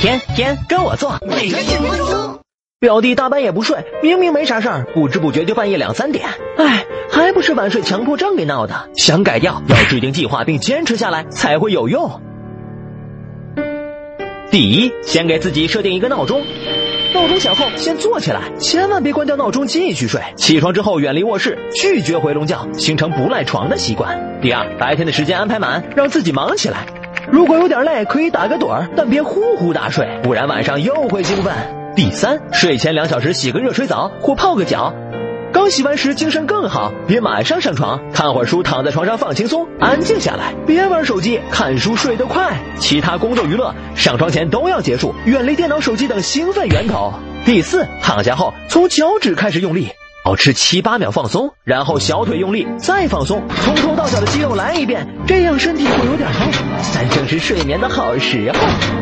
天天跟我做，每日节目中。表弟大半夜不睡，明明没啥事儿，不知不觉就半夜两三点。唉，还不是晚睡强迫症给闹的。想改掉，要制定计划并坚持下来才会有用。第一，先给自己设定一个闹钟，闹钟响后先坐起来，千万别关掉闹钟继续睡。起床之后远离卧室，拒绝回笼觉，形成不赖床的习惯。第二，白天的时间安排满，让自己忙起来。如果有点累，可以打个盹儿，但别呼呼大睡，不然晚上又会兴奋。第三，睡前两小时洗个热水澡或泡个脚，刚洗完时精神更好。别马上上床，看会儿书，躺在床上放轻松，安静下来，别玩手机，看书睡得快。其他工作娱乐上床前都要结束，远离电脑、手机等兴奋源头。第四，躺下后从脚趾开始用力，保持七八秒放松，然后小腿用力再放松，从头到脚的肌肉来一遍，这样身体会有点累，但是睡眠的好时候。